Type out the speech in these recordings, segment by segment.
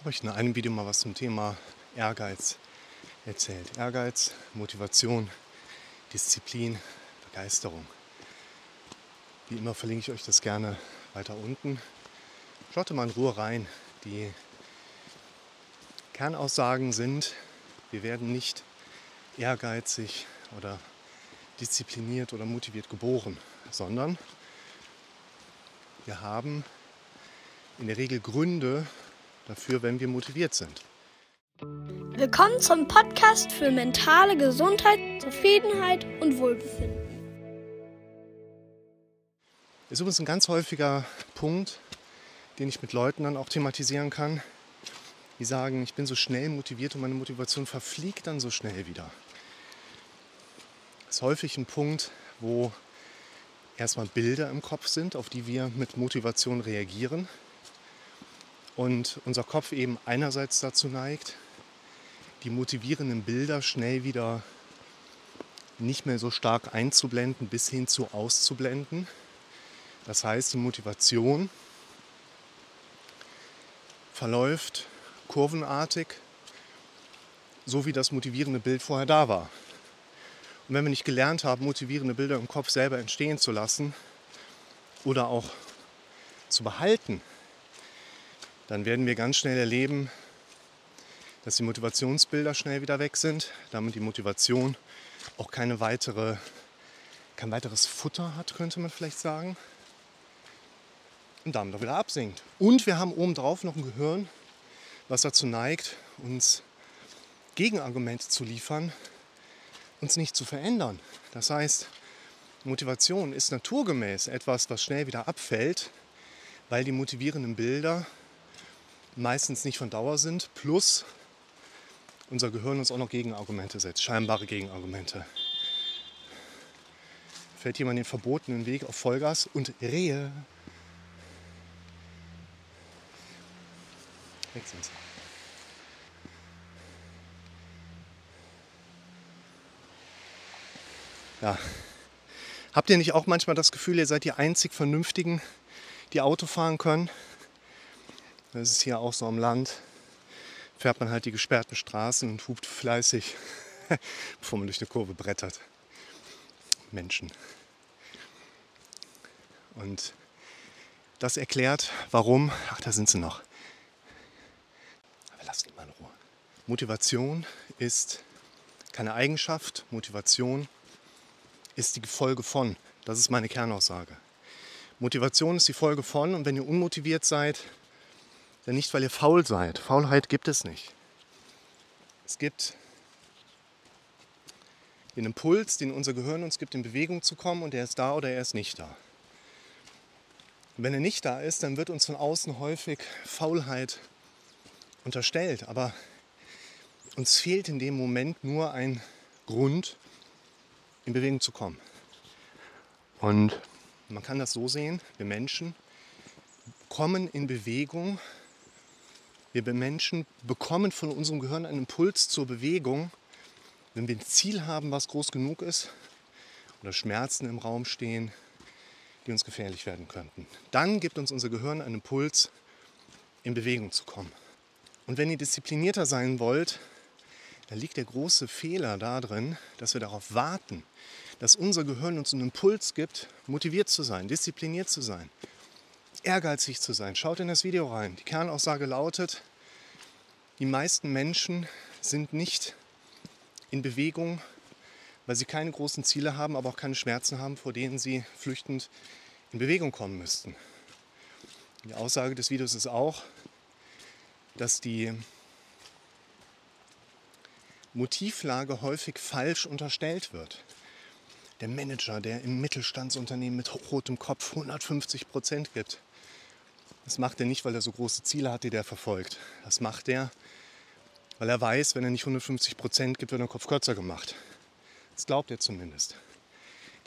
habe ich in einem Video mal was zum Thema Ehrgeiz erzählt. Ehrgeiz, Motivation, Disziplin, Begeisterung. Wie immer verlinke ich euch das gerne weiter unten. Schaut mal in Ruhe rein. Die Kernaussagen sind, wir werden nicht ehrgeizig oder diszipliniert oder motiviert geboren, sondern wir haben in der Regel Gründe dafür, wenn wir motiviert sind. Willkommen zum Podcast für mentale Gesundheit, Zufriedenheit und Wohlbefinden. Das ist übrigens ein ganz häufiger Punkt, den ich mit Leuten dann auch thematisieren kann, die sagen, ich bin so schnell motiviert und meine Motivation verfliegt dann so schnell wieder. Das ist häufig ein Punkt, wo erstmal Bilder im Kopf sind, auf die wir mit Motivation reagieren. Und unser Kopf eben einerseits dazu neigt, die motivierenden Bilder schnell wieder nicht mehr so stark einzublenden bis hin zu auszublenden. Das heißt, die Motivation verläuft kurvenartig, so wie das motivierende Bild vorher da war. Und wenn wir nicht gelernt haben, motivierende Bilder im Kopf selber entstehen zu lassen oder auch zu behalten, dann werden wir ganz schnell erleben, dass die Motivationsbilder schnell wieder weg sind, damit die Motivation auch keine weitere, kein weiteres Futter hat, könnte man vielleicht sagen. Und damit auch wieder absinkt. Und wir haben obendrauf noch ein Gehirn, was dazu neigt, uns Gegenargumente zu liefern, uns nicht zu verändern. Das heißt, Motivation ist naturgemäß etwas, was schnell wieder abfällt, weil die motivierenden Bilder meistens nicht von Dauer sind, plus unser Gehirn uns auch noch Gegenargumente setzt, scheinbare Gegenargumente. Fällt jemand den verbotenen Weg auf Vollgas und Rehe. Weg sind sie. Ja. Habt ihr nicht auch manchmal das Gefühl, ihr seid die einzig Vernünftigen, die Auto fahren können? Das ist hier auch so am Land. Fährt man halt die gesperrten Straßen und hupt fleißig, bevor man durch eine Kurve brettert. Menschen. Und das erklärt, warum. Ach, da sind sie noch. Aber lasst die mal in Ruhe. Motivation ist keine Eigenschaft. Motivation ist die Folge von. Das ist meine Kernaussage. Motivation ist die Folge von und wenn ihr unmotiviert seid, dann nicht, weil ihr faul seid. Faulheit gibt es nicht. Es gibt den Impuls, den unser Gehirn uns gibt, in Bewegung zu kommen und er ist da oder er ist nicht da. Wenn er nicht da ist, dann wird uns von außen häufig Faulheit unterstellt. Aber uns fehlt in dem Moment nur ein Grund, in Bewegung zu kommen. Und man kann das so sehen, wir Menschen kommen in Bewegung. Wir Menschen bekommen von unserem Gehirn einen Impuls zur Bewegung, wenn wir ein Ziel haben, was groß genug ist oder Schmerzen im Raum stehen, die uns gefährlich werden könnten. Dann gibt uns unser Gehirn einen Impuls, in Bewegung zu kommen. Und wenn ihr disziplinierter sein wollt, da liegt der große Fehler darin, dass wir darauf warten, dass unser Gehirn uns einen Impuls gibt, motiviert zu sein, diszipliniert zu sein, ehrgeizig zu sein. Schaut in das Video rein. Die Kernaussage lautet, die meisten Menschen sind nicht in Bewegung, weil sie keine großen Ziele haben, aber auch keine Schmerzen haben, vor denen sie flüchtend in Bewegung kommen müssten. Die Aussage des Videos ist auch, dass die Motivlage häufig falsch unterstellt wird. Der Manager, der im Mittelstandsunternehmen mit rotem Kopf 150 Prozent gibt, das macht er nicht, weil er so große Ziele hat, die der verfolgt. Das macht er, weil er weiß, wenn er nicht 150 Prozent gibt, wird er den Kopf kürzer gemacht. Das glaubt er zumindest.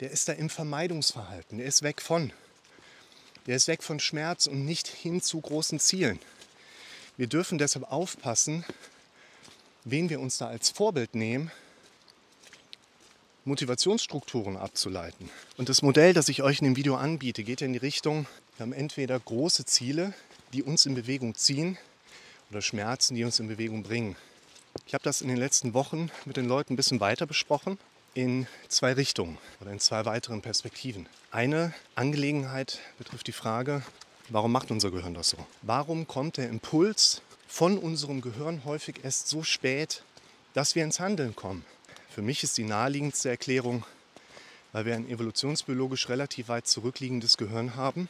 Der ist da im Vermeidungsverhalten. Der ist weg von. Der ist weg von Schmerz und nicht hin zu großen Zielen. Wir dürfen deshalb aufpassen, wen wir uns da als Vorbild nehmen, Motivationsstrukturen abzuleiten. Und das Modell, das ich euch in dem Video anbiete, geht in die Richtung, wir haben entweder große Ziele, die uns in Bewegung ziehen, oder Schmerzen, die uns in Bewegung bringen. Ich habe das in den letzten Wochen mit den Leuten ein bisschen weiter besprochen in zwei Richtungen oder in zwei weiteren Perspektiven. Eine Angelegenheit betrifft die Frage, warum macht unser Gehirn das so? Warum kommt der Impuls von unserem Gehirn häufig erst so spät, dass wir ins Handeln kommen? Für mich ist die naheliegendste Erklärung, weil wir ein evolutionsbiologisch relativ weit zurückliegendes Gehirn haben,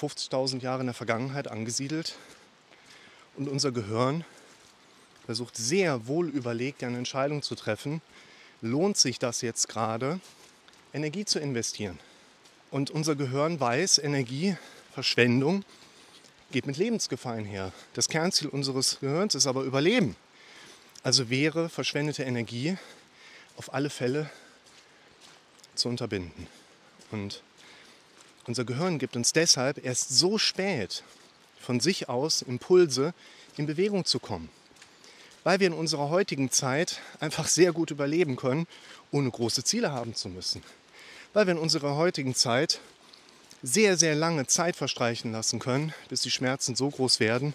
50.000 Jahre in der Vergangenheit angesiedelt und unser Gehirn versucht sehr wohl überlegt eine Entscheidung zu treffen, lohnt sich das jetzt gerade, Energie zu investieren. Und unser Gehirn weiß, Energieverschwendung geht mit Lebensgefahr einher. Das Kernziel unseres Gehirns ist aber Überleben. Also wäre verschwendete Energie auf alle Fälle zu unterbinden. Und unser Gehirn gibt uns deshalb erst so spät von sich aus Impulse, in Bewegung zu kommen weil wir in unserer heutigen Zeit einfach sehr gut überleben können, ohne große Ziele haben zu müssen. Weil wir in unserer heutigen Zeit sehr, sehr lange Zeit verstreichen lassen können, bis die Schmerzen so groß werden,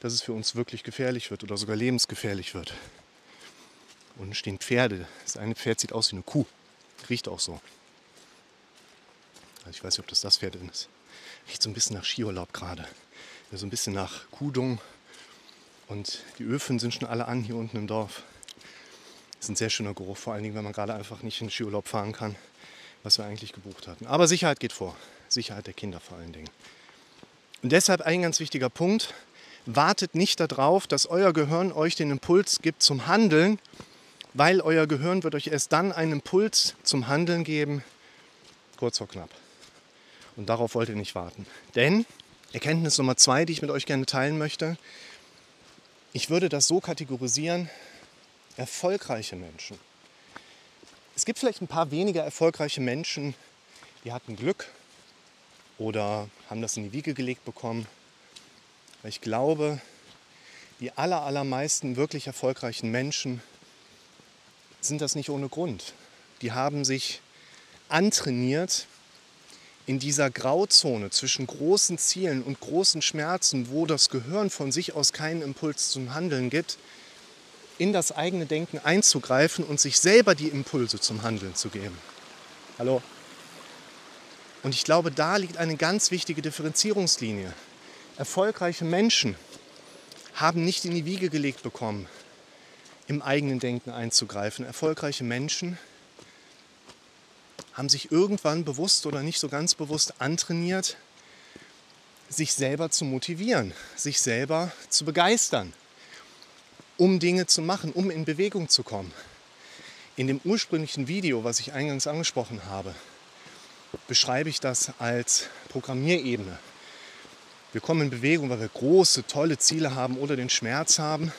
dass es für uns wirklich gefährlich wird oder sogar lebensgefährlich wird. Unten stehen Pferde. Das eine Pferd sieht aus wie eine Kuh. Riecht auch so. Ich weiß nicht, ob das das Pferd ist. Riecht so ein bisschen nach Skiurlaub gerade. So ein bisschen nach Kuhdung, und die Öfen sind schon alle an hier unten im Dorf. Das ist ein sehr schöner Geruch, vor allen Dingen, wenn man gerade einfach nicht in den Skiurlaub fahren kann, was wir eigentlich gebucht hatten. Aber Sicherheit geht vor. Sicherheit der Kinder vor allen Dingen. Und deshalb ein ganz wichtiger Punkt. Wartet nicht darauf, dass euer Gehirn euch den Impuls gibt zum Handeln, weil euer Gehirn wird euch erst dann einen Impuls zum Handeln geben, kurz vor knapp. Und darauf wollt ihr nicht warten. Denn Erkenntnis Nummer zwei, die ich mit euch gerne teilen möchte, ich würde das so kategorisieren, erfolgreiche Menschen. Es gibt vielleicht ein paar weniger erfolgreiche Menschen, die hatten Glück oder haben das in die Wiege gelegt bekommen. Aber ich glaube, die aller, allermeisten wirklich erfolgreichen Menschen sind das nicht ohne Grund. Die haben sich antrainiert, in dieser Grauzone zwischen großen Zielen und großen Schmerzen, wo das Gehirn von sich aus keinen Impuls zum Handeln gibt, in das eigene Denken einzugreifen und sich selber die Impulse zum Handeln zu geben. Hallo? Und ich glaube, da liegt eine ganz wichtige Differenzierungslinie. Erfolgreiche Menschen haben nicht in die Wiege gelegt bekommen, im eigenen Denken einzugreifen. Erfolgreiche Menschen haben sich irgendwann bewusst oder nicht so ganz bewusst antrainiert, sich selber zu motivieren, sich selber zu begeistern, um Dinge zu machen, um in Bewegung zu kommen. In dem ursprünglichen Video, was ich eingangs angesprochen habe, beschreibe ich das als Programmierebene. Wir kommen in Bewegung, weil wir große, tolle Ziele haben oder den Schmerz haben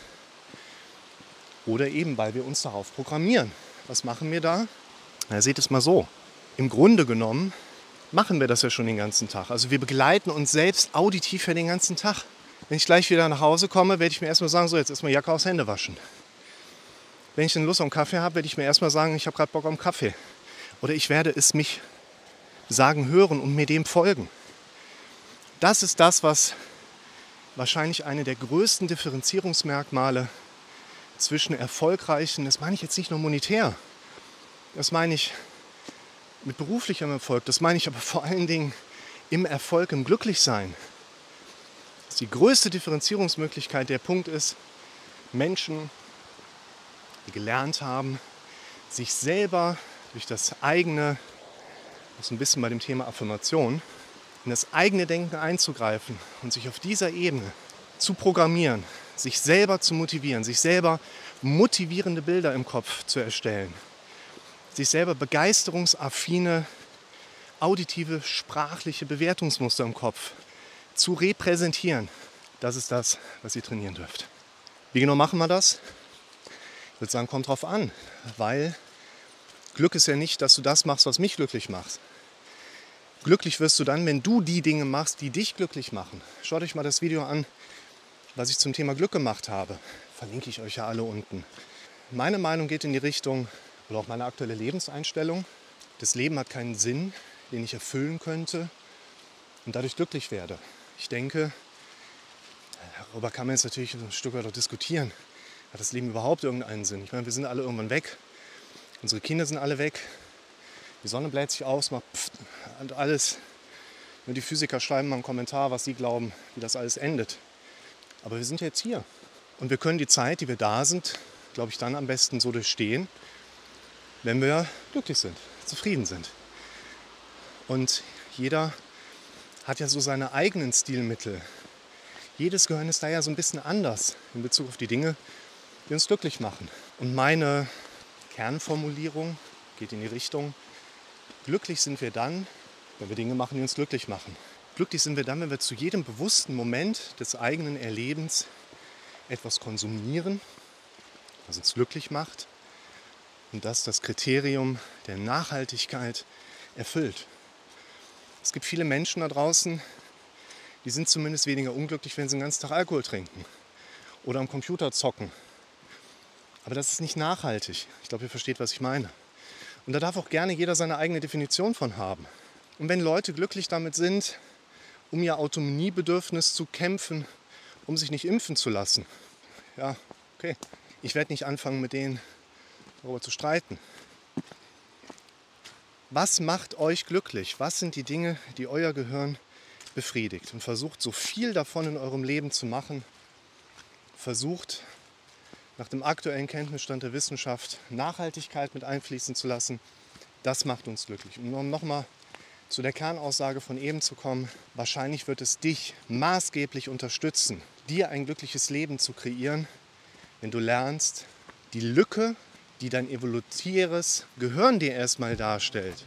oder eben, weil wir uns darauf programmieren. Was machen wir da? Na, seht es mal so im Grunde genommen machen wir das ja schon den ganzen Tag. Also wir begleiten uns selbst auditiv ja den ganzen Tag. Wenn ich gleich wieder nach Hause komme, werde ich mir erstmal sagen, so jetzt erstmal Jacke aus Hände waschen. Wenn ich dann Lust auf einen Kaffee habe, werde ich mir erstmal sagen, ich habe gerade Bock auf einen Kaffee. Oder ich werde es mich sagen hören und mir dem folgen. Das ist das, was wahrscheinlich eine der größten Differenzierungsmerkmale zwischen erfolgreichen, das meine ich jetzt nicht nur monetär, das meine ich mit beruflichem Erfolg, das meine ich aber vor allen Dingen im Erfolg, im Glücklichsein. Das ist die größte Differenzierungsmöglichkeit. Der Punkt ist, Menschen, die gelernt haben, sich selber durch das eigene, das ist ein bisschen bei dem Thema Affirmation, in das eigene Denken einzugreifen und sich auf dieser Ebene zu programmieren, sich selber zu motivieren, sich selber motivierende Bilder im Kopf zu erstellen, sich selber begeisterungsaffine, auditive, sprachliche Bewertungsmuster im Kopf zu repräsentieren. Das ist das, was ihr trainieren dürft. Wie genau machen wir das? Ich würde sagen, kommt drauf an, weil Glück ist ja nicht, dass du das machst, was mich glücklich macht. Glücklich wirst du dann, wenn du die Dinge machst, die dich glücklich machen. Schaut euch mal das Video an, was ich zum Thema Glück gemacht habe. Verlinke ich euch ja alle unten. Meine Meinung geht in die Richtung, oder auch meine aktuelle Lebenseinstellung. Das Leben hat keinen Sinn, den ich erfüllen könnte und dadurch glücklich werde. Ich denke, Darüber kann man jetzt natürlich ein Stück weit auch diskutieren. Hat das Leben überhaupt irgendeinen Sinn? Ich meine, wir sind alle irgendwann weg. Unsere Kinder sind alle weg. Die Sonne bläht sich aus, macht pft und alles. Nur die Physiker schreiben mal einen Kommentar, was sie glauben, wie das alles endet. Aber wir sind jetzt hier. Und wir können die Zeit, die wir da sind, glaube ich, dann am besten so durchstehen, wenn wir glücklich sind, zufrieden sind. Und jeder hat ja so seine eigenen Stilmittel. Jedes Gehirn ist da ja so ein bisschen anders in Bezug auf die Dinge, die uns glücklich machen. Und meine Kernformulierung geht in die Richtung, glücklich sind wir dann, wenn wir Dinge machen, die uns glücklich machen. Glücklich sind wir dann, wenn wir zu jedem bewussten Moment des eigenen Erlebens etwas konsumieren, was uns glücklich macht und das das Kriterium der Nachhaltigkeit erfüllt. Es gibt viele Menschen da draußen, die sind zumindest weniger unglücklich, wenn sie den ganzen Tag Alkohol trinken oder am Computer zocken. Aber das ist nicht nachhaltig. Ich glaube, ihr versteht, was ich meine. Und da darf auch gerne jeder seine eigene Definition von haben. Und wenn Leute glücklich damit sind, um ihr Autonomiebedürfnis zu kämpfen, um sich nicht impfen zu lassen, ja, okay. Ich werde nicht anfangen, mit denen darüber zu streiten. Was macht euch glücklich? Was sind die Dinge, die euer Gehirn befriedigt? Und versucht so viel davon in eurem Leben zu machen. Versucht nach dem aktuellen Kenntnisstand der Wissenschaft Nachhaltigkeit mit einfließen zu lassen. Das macht uns glücklich. Und um nochmal zu der Kernaussage von eben zu kommen, wahrscheinlich wird es dich maßgeblich unterstützen, dir ein glückliches Leben zu kreieren, wenn du lernst, die Lücke, die dein evolutäres Gehirn dir erstmal darstellt,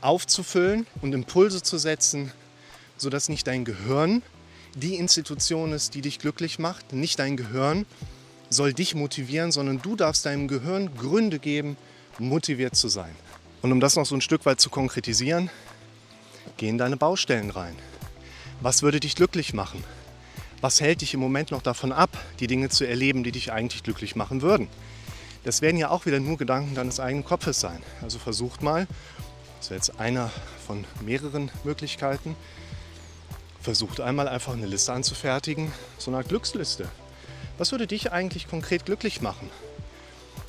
aufzufüllen und Impulse zu setzen, sodass nicht dein Gehirn die Institution ist, die dich glücklich macht, nicht dein Gehirn soll dich motivieren, sondern du darfst deinem Gehirn Gründe geben, motiviert zu sein. Und um das noch so ein Stück weit zu konkretisieren, geh in deine Baustellen rein. Was würde dich glücklich machen? Was hält dich im Moment noch davon ab, die Dinge zu erleben, die dich eigentlich glücklich machen würden? Das werden ja auch wieder nur Gedanken deines eigenen Kopfes sein. Also versucht mal, das wäre jetzt einer von mehreren Möglichkeiten, versucht einmal einfach eine Liste anzufertigen, so eine Glücksliste. Was würde dich eigentlich konkret glücklich machen?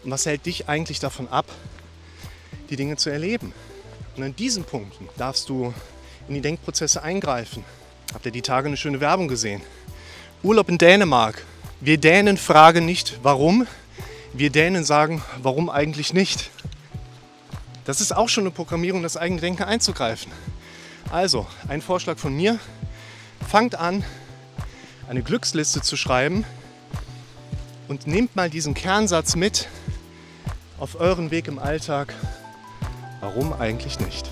Und was hält dich eigentlich davon ab, die Dinge zu erleben? Und an diesen Punkten darfst du in die Denkprozesse eingreifen. Habt ihr die Tage eine schöne Werbung gesehen? Urlaub in Dänemark. Wir Dänen fragen nicht, warum. Wir Dänen sagen, warum eigentlich nicht. Das ist auch schon eine Programmierung, das eigene Denken einzugreifen. Also, ein Vorschlag von mir. Fangt an, eine Glücksliste zu schreiben und nehmt mal diesen Kernsatz mit auf euren Weg im Alltag. Warum eigentlich nicht?